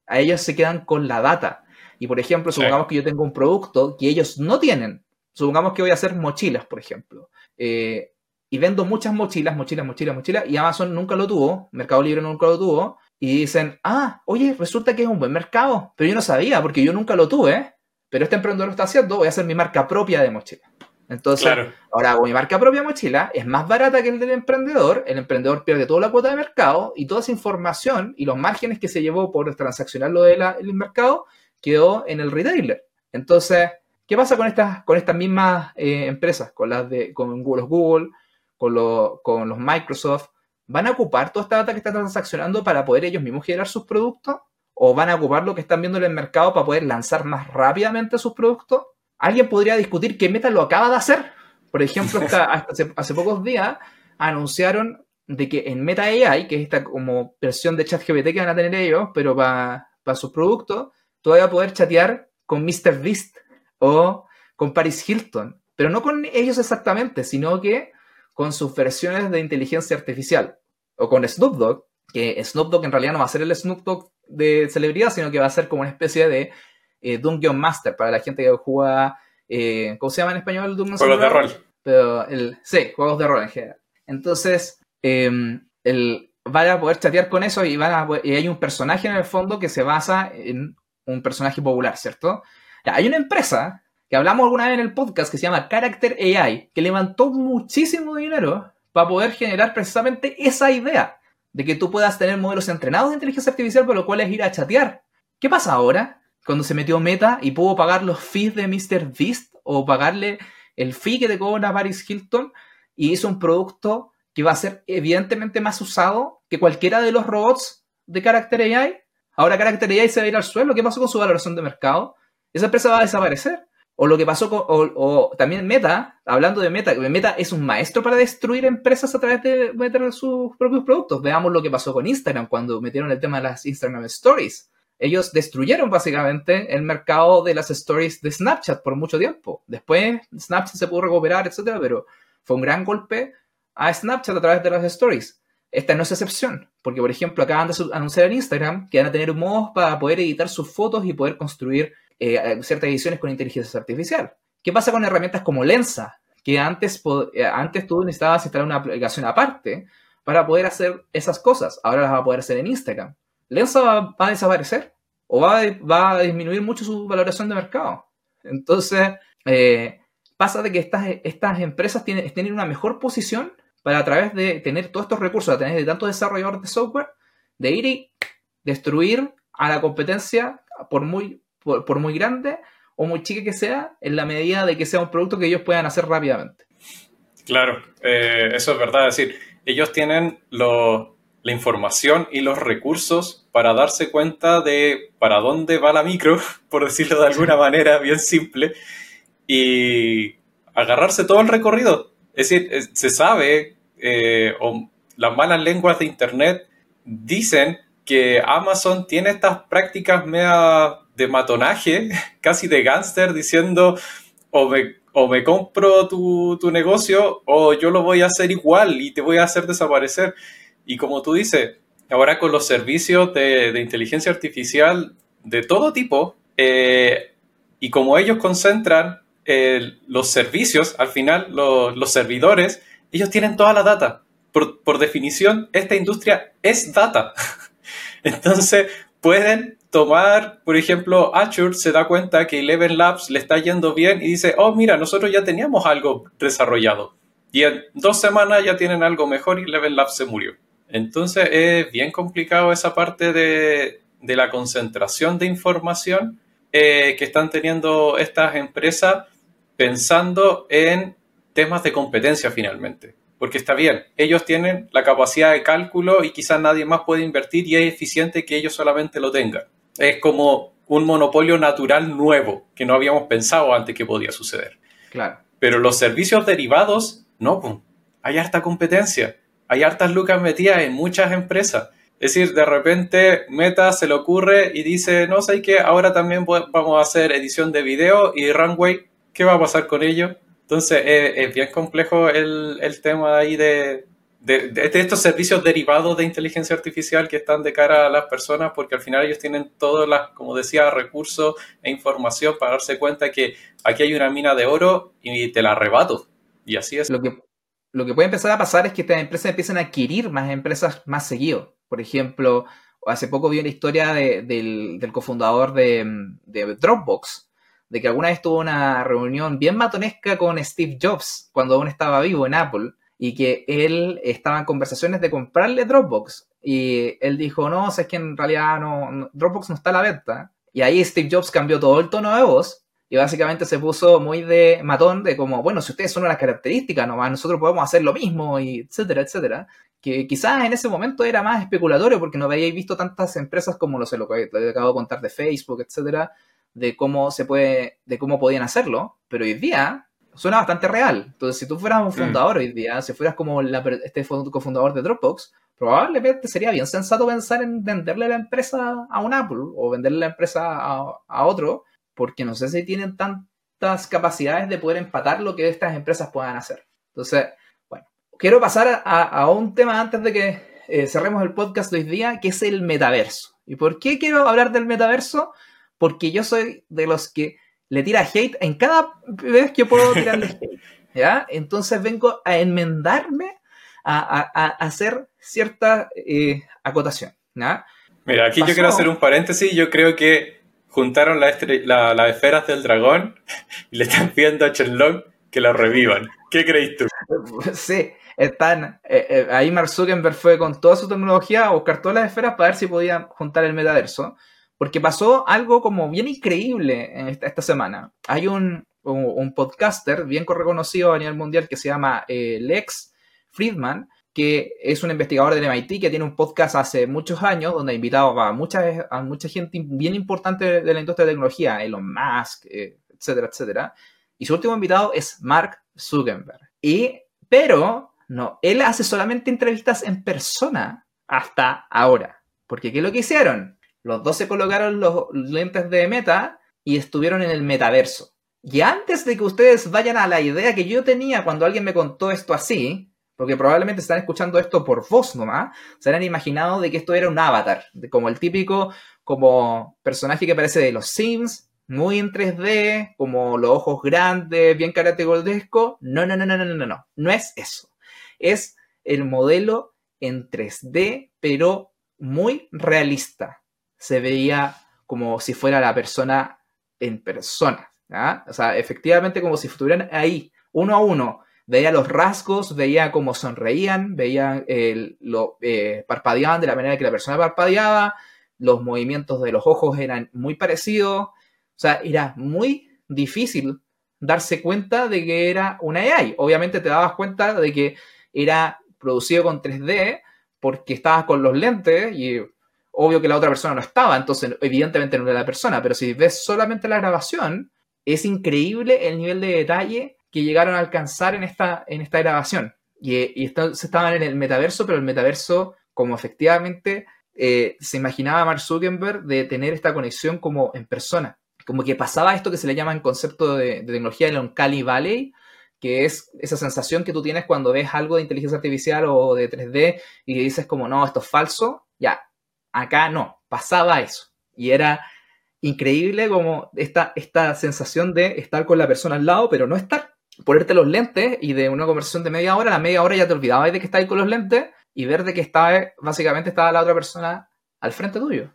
a ellos se quedan con la data. Y por ejemplo, supongamos que yo tengo un producto que ellos no tienen. Supongamos que voy a hacer mochilas, por ejemplo. Eh, y vendo muchas mochilas, mochilas, mochilas, mochilas, y Amazon nunca lo tuvo, Mercado Libre nunca lo tuvo, y dicen, ah, oye, resulta que es un buen mercado, pero yo no sabía porque yo nunca lo tuve, pero este emprendedor lo está haciendo, voy a hacer mi marca propia de mochila. Entonces, ahora hago mi marca propia de mochila, es más barata que el del emprendedor, el emprendedor pierde toda la cuota de mercado y toda esa información y los márgenes que se llevó por transaccionarlo del mercado quedó en el retailer. Entonces, ¿qué pasa con estas, con estas mismas eh, empresas? Con las de con los Google, con, con los Microsoft, ¿Van a ocupar toda esta data que están transaccionando para poder ellos mismos generar sus productos? ¿O van a ocupar lo que están viendo en el mercado para poder lanzar más rápidamente sus productos? Alguien podría discutir qué Meta lo acaba de hacer. Por ejemplo, hasta, hace, pocos días anunciaron de que en Meta AI, que es esta como versión de ChatGPT que van a tener ellos, pero para, para sus productos, tú vas a poder chatear con MrBeast o con Paris Hilton. Pero no con ellos exactamente, sino que con sus versiones de inteligencia artificial. O con Snoop Dogg, que Snoop Dogg en realidad no va a ser el Snoop Dogg de celebridad, sino que va a ser como una especie de eh, Dungeon Master para la gente que juega. Eh, ¿Cómo se llama en español? Dungeon juegos de rol. Pero el, sí, juegos de rol en general. Entonces, em, el, van a poder chatear con eso y, van y hay un personaje en el fondo que se basa en un personaje popular, ¿cierto? hay una empresa que hablamos alguna vez en el podcast que se llama Character AI, que levantó muchísimo dinero para poder generar precisamente esa idea de que tú puedas tener modelos entrenados de inteligencia artificial, por lo cual es ir a chatear. ¿Qué pasa ahora? Cuando se metió Meta y pudo pagar los fees de Mr. Beast o pagarle el fee que te cobra Paris Hilton y hizo un producto que va a ser evidentemente más usado que cualquiera de los robots de Character AI. Ahora Character AI se va a ir al suelo. ¿Qué pasó con su valoración de mercado? Esa empresa va a desaparecer O lo que pasó con, o, también Meta, hablando de Meta, Meta es un maestro para destruir empresas a través de meter sus propios productos. Veamos lo que pasó con Instagram cuando metieron el tema de las Instagram Stories. Ellos destruyeron básicamente el mercado de las stories de Snapchat por mucho tiempo. Después Snapchat se pudo recuperar, etcétera, pero fue un gran golpe a Snapchat a través de las stories. Esta no es excepción, porque por ejemplo acaban de anunciar en Instagram que van a tener modos para poder editar sus fotos y poder construir eh, ciertas ediciones con inteligencia artificial. ¿Qué pasa con herramientas como Lensa? Que antes, eh, antes tú necesitabas instalar una aplicación aparte para poder hacer esas cosas. Ahora las va a poder hacer en Instagram. Lensa va, a desaparecer o va, va, a disminuir mucho su valoración de mercado. Entonces, eh, pasa de que estas, estas empresas tienen, tienen una mejor posición para a través de tener todos estos recursos, a tener de tantos desarrolladores de software, de ir y destruir a la competencia por muy por, muy grande o muy chica que sea, en la medida de que sea un producto que ellos puedan hacer rápidamente. Claro, eh, eso es verdad. Es decir, ellos tienen la información y los recursos para darse cuenta de para dónde va la micro, por decirlo de alguna manera bien simple, y agarrarse todo el recorrido. Es decir, se sabe, eh, o las malas lenguas de Internet dicen que Amazon tiene estas prácticas media de matonaje, casi de gángster, diciendo o me, o me compro tu, negocio o yo lo voy a hacer igual y te voy a hacer desaparecer. Y como tú dices, ahora con los servicios de, inteligencia artificial de todo tipo, eh, y como ellos concentran eh, los servicios, al final los, servidores, ellos tienen toda la data. Por, por definición, esta industria es data. Entonces, pueden tomar, por ejemplo, Azure se da cuenta que Eleven Labs le está yendo bien y dice, oh, mira, nosotros ya teníamos algo desarrollado. Y en dos semanas ya tienen algo mejor y Eleven Labs se murió. Entonces es bien complicado esa parte de, la concentración de información eh, que están teniendo estas empresas pensando en temas de competencia finalmente. Porque está bien, ellos tienen la capacidad de cálculo y quizás nadie más puede invertir y es eficiente que ellos solamente lo tengan es como un monopolio natural nuevo que no habíamos pensado antes que podía suceder. Claro. Pero los servicios derivados, no, hay harta competencia, hay hartas lucas metidas en muchas empresas. Es decir, de repente Meta se le ocurre y dice, no sé qué, ahora también vamos a hacer edición de video y Runway, ¿qué va a pasar con ello? Entonces es, bien complejo el, el tema ahí de, de, estos servicios derivados de inteligencia artificial que están de cara a las personas, porque al final ellos tienen todos las, como decía, recursos e información para darse cuenta que aquí hay una mina de oro y te la arrebato. Y así es. Lo que, lo que puede empezar a pasar es que estas empresas empiezan a adquirir más empresas más seguido. Por ejemplo, hace poco vi una historia del, cofundador de, de Dropbox, de que alguna vez tuvo una reunión bien matonesca con Steve Jobs cuando aún estaba vivo en Apple y que él estaba en conversaciones de comprarle Dropbox. Y él dijo, no, o es que en realidad no, Dropbox no está a la venta. Y ahí Steve Jobs cambió todo el tono de voz y básicamente se puso muy de matón, de como, bueno, si ustedes son las características, nomás nosotros podemos hacer lo mismo, y etcétera, etcétera. Que quizás en ese momento era más especulatorio porque no habíais visto tantas empresas como, lo sé, lo que acabo de contar de Facebook, etcétera, de cómo se puede, de cómo podían hacerlo. Pero hoy día suena bastante real. Entonces, si tú fueras un mm. fundador hoy día, si fueras como este cofundador de Dropbox, probablemente sería bien sensato pensar en venderle la empresa a un Apple o venderle la empresa a, otro, porque no sé si tienen tantas capacidades de poder empatar lo que estas empresas puedan hacer. Entonces, bueno, quiero pasar a, un tema antes de que eh, cerremos el podcast de hoy día, que es el metaverso. ¿Y por qué quiero hablar del metaverso? Porque yo soy de los que le tira hate en cada vez que puedo tirarle hate. ¿ya? Entonces vengo a enmendarme, a, hacer cierta eh, acotación. ¿ya? Mira, aquí yo quiero hacer un paréntesis. Yo creo que juntaron las esferas del dragón y le están pidiendo a Shenlong que la revivan. ¿Qué crees tú? Sí, están. Eh, eh, ahí Mark Zuckerberg fue con toda su tecnología a buscar todas las esferas para ver si podían juntar el metaverso. Porque pasó algo como bien increíble esta, semana. Hay un, podcaster bien reconocido a nivel mundial que se llama eh, Lex Friedman, que es un investigador del MIT que tiene un podcast hace muchos años donde ha invitado a mucha, a mucha gente bien importante de la industria de tecnología, Elon Musk, eh, etcétera, etcétera. Y su último invitado es Mark Zuckerberg. Y, pero, no, él hace solamente entrevistas en persona hasta ahora. Porque ¿qué es lo que hicieron? Los dos se colocaron los lentes de meta y estuvieron en el metaverso. Y antes de que ustedes vayan a la idea que yo tenía cuando alguien me contó esto así, porque probablemente están escuchando esto por voz nomás, se han imaginado de que esto era un avatar, como el típico como personaje que parece de los Sims, muy en 3D, como los ojos grandes, bien karate goldesco. No, no, no, no, no, no, no, no es eso. Es el modelo en 3D, pero muy realista. Se veía como si fuera la persona en persona. O sea, efectivamente como si estuvieran ahí, uno a uno, veía los rasgos, veía cómo sonreían, veía lo eh, parpadeaban de la manera que la persona parpadeaba, los movimientos de los ojos eran muy parecidos, o sea, era muy difícil darse cuenta de que era una AI. Obviamente te dabas cuenta de que era producido con 3D porque estabas con los lentes y obvio que la otra persona no estaba, entonces evidentemente no era la persona, pero si ves solamente la grabación, es increíble el nivel de detalle que llegaron a alcanzar en esta, en esta grabación. Y, y estaban en el metaverso, pero el metaverso, como efectivamente eh, se imaginaba Mark Zuckerberg de tener esta conexión como en persona. Como que pasaba esto que se le llama en concepto de, tecnología el Uncanny Valley, que es esa sensación que tú tienes cuando ves algo de inteligencia artificial o de 3D y dices como, no, esto es falso. Ya, acá no, pasaba eso. Y era increíble como esta, esta sensación de estar con la persona al lado, pero no estar ponerte los lentes y de una conversación de media hora, a la media hora ya te olvidabas de que estabas con los lentes y ver de que estaba, básicamente estaba la otra persona al frente tuyo.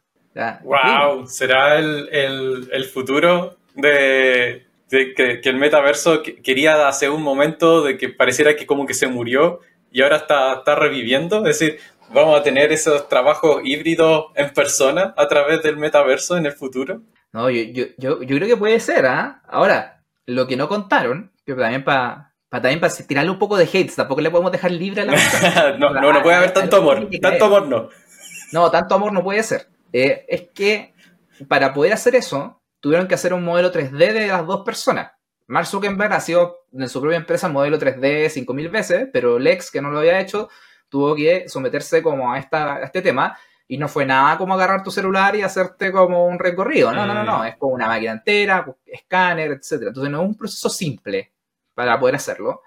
¡Wow! ¿Será el, futuro de, que, el metaverso quería hace un momento de que pareciera que como que se murió y ahora está, está reviviendo? Es decir, vamos a tener esos trabajos híbridos en persona a través del metaverso en el futuro. No, yo, yo, yo, creo que puede ser, ¿ah? Ahora, lo que no contaron que también para también para tirarle un poco de hate, tampoco le podemos dejar libre a la no, no, no puede haber tanto amor, tanto amor no. No, tanto amor no puede ser. Eh, es que para poder hacer eso, tuvieron que hacer un modelo 3D de las dos personas. Mark Zuckerberg ha sido en su propia empresa modelo 3D 5000 veces, pero Lex, que no lo había hecho, tuvo que someterse como a, esta, a este tema y no fue nada como agarrar tu celular y hacerte como un recorrido. No, no, no, no. Mm. Es como una máquina entera, escáner, etc. Entonces no es un proceso simple para poder hacerlo.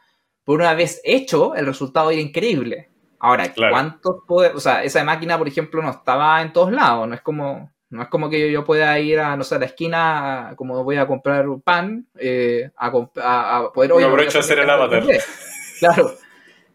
Por una vez hecho, el resultado era increíble. Ahora, ¿cuántos poder, O sea, esa máquina, por ejemplo, no estaba en todos lados. No es como, no es como que yo, pueda ir a, no sé, a la esquina, como voy a comprar un pan, eh, a, a, poder... No aprovecho hacer el avatar. Claro.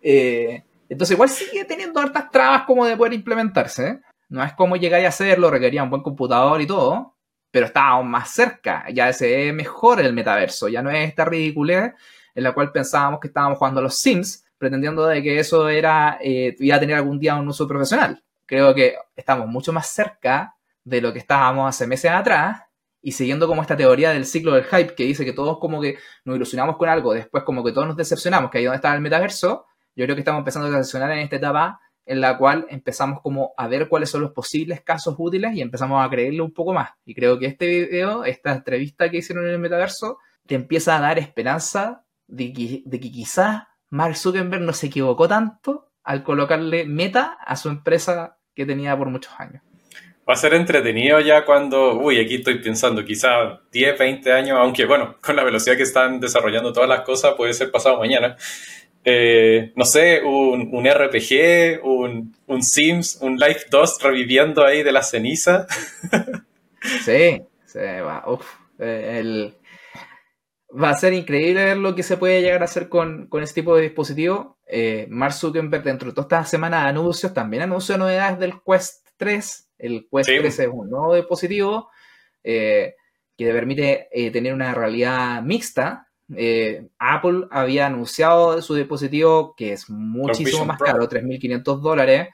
Eh, entonces igual sigue teniendo hartas trabas como de poder implementarse. ¿eh? No es como llegar a hacerlo, requería un buen computador y todo, pero está aún más cerca. Ya se ve mejor el metaverso, ya no es esta ridiculez en la cual pensábamos que estábamos jugando a los Sims, pretendiendo de que eso era, eh, iba a tener algún día un uso profesional. Creo que estamos mucho más cerca de lo que estábamos hace meses atrás y siguiendo como esta teoría del ciclo del hype que dice que todos como que nos ilusionamos con algo, después como que todos nos decepcionamos, que ahí donde está el metaverso, yo creo que estamos empezando a decepcionar en esta etapa en la cual empezamos como a ver cuáles son los posibles casos útiles y empezamos a creerle un poco más. Y creo que este video, esta entrevista que hicieron en el metaverso, te empieza a dar esperanza de que, de que quizás Mark Zuckerberg no se equivocó tanto al colocarle meta a su empresa que tenía por muchos años. Va a ser entretenido ya cuando, uy, aquí estoy pensando, quizás 10, 20 años, aunque bueno, con la velocidad que están desarrollando todas las cosas, puede ser pasado mañana. Eh, no sé, un, RPG, un, Sims, un Life 2 reviviendo ahí de la ceniza. sí, va, eh, va a ser increíble ver lo que se puede llegar a hacer con, este tipo de dispositivo. Eh, Mark Zuckerberg, dentro de toda esta semana de anuncios, también anunció novedades del Quest 3. El Quest 3 es un nuevo dispositivo que te permite tener una realidad mixta, eh, Apple había anunciado su dispositivo que es muchísimo más caro, 3.500 dólares,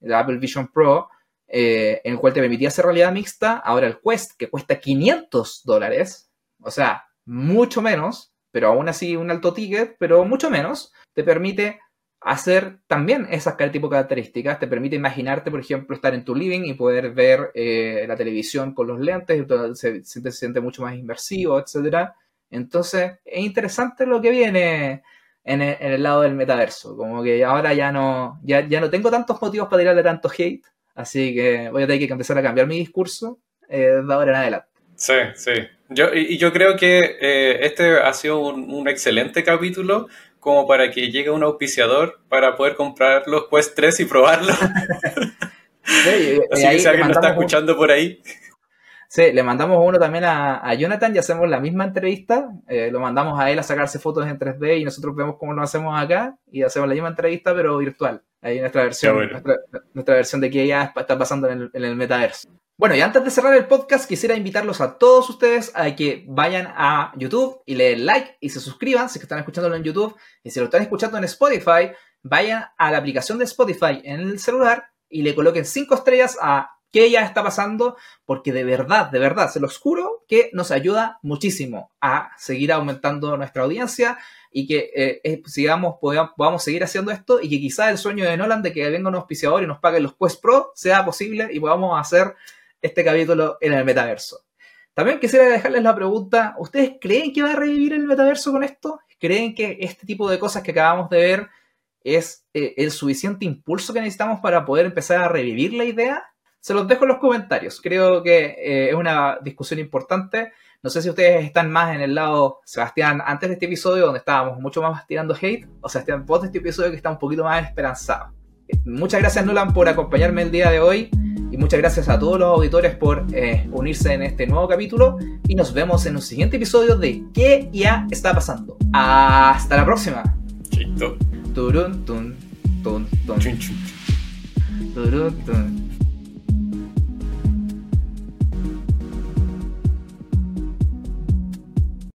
el Apple Vision Pro, eh, en el cual te permitía hacer realidad mixta. Ahora el Quest, que cuesta 500 dólares, o sea, mucho menos, pero aún así un alto ticket, pero mucho menos, te permite hacer también esas tipo de características. Te permite imaginarte, por ejemplo, estar en tu living y poder ver eh, la televisión con los lentes, se, se, siente mucho más inmersivo, etcétera Entonces, es interesante lo que viene en el, lado del metaverso. Como que ahora ya no, ya, ya no tengo tantos motivos para tirarle tanto hate, así que voy a tener que empezar a cambiar mi discurso eh, de ahora en adelante. Sí, sí. Yo, y yo creo que eh, este ha sido un, excelente capítulo como para que llegue un auspiciador para poder comprar los Quest 3 y probarlo. Así que si alguien lo está escuchando por ahí. Sí, le mandamos uno también a, Jonathan y hacemos la misma entrevista. Eh, lo mandamos a él a sacarse fotos en 3D y nosotros vemos cómo lo hacemos acá y hacemos la misma entrevista pero virtual. Ahí nuestra versión, nuestra, versión de que ya está pasando en el, metaverso. Bueno, y antes de cerrar el podcast, quisiera invitarlos a todos ustedes a que vayan a YouTube y le den like y se suscriban si están escuchándolo en YouTube. Y si lo están escuchando en Spotify, vayan a la aplicación de Spotify en el celular y le coloquen 5 estrellas a qué ya está pasando, porque de verdad, de verdad, se los juro que nos ayuda muchísimo a seguir aumentando nuestra audiencia y que eh, sigamos, podamos, seguir haciendo esto y que quizás el sueño de Nolan de que venga un auspiciador y nos pague los Quest Pro sea posible y podamos hacer este capítulo en el metaverso. También quisiera dejarles la pregunta, ¿ustedes creen que va a revivir el metaverso con esto? ¿Creen que este tipo de cosas que acabamos de ver es eh, el suficiente impulso que necesitamos para poder empezar a revivir la idea? Se los dejo en los comentarios. Creo que eh, es una discusión importante. No sé si ustedes están más en el lado Sebastián antes de este episodio, donde estábamos mucho más tirando hate, o Sebastián post de este episodio que está un poquito más esperanzado. Muchas gracias Nolan por acompañarme el día de hoy y muchas gracias a todos los auditores por eh, unirse en este nuevo capítulo y nos vemos en un siguiente episodio de ¿Qué ya está pasando? Hasta la próxima. Chito. Turun, tun, tun, tun. Turun, tun.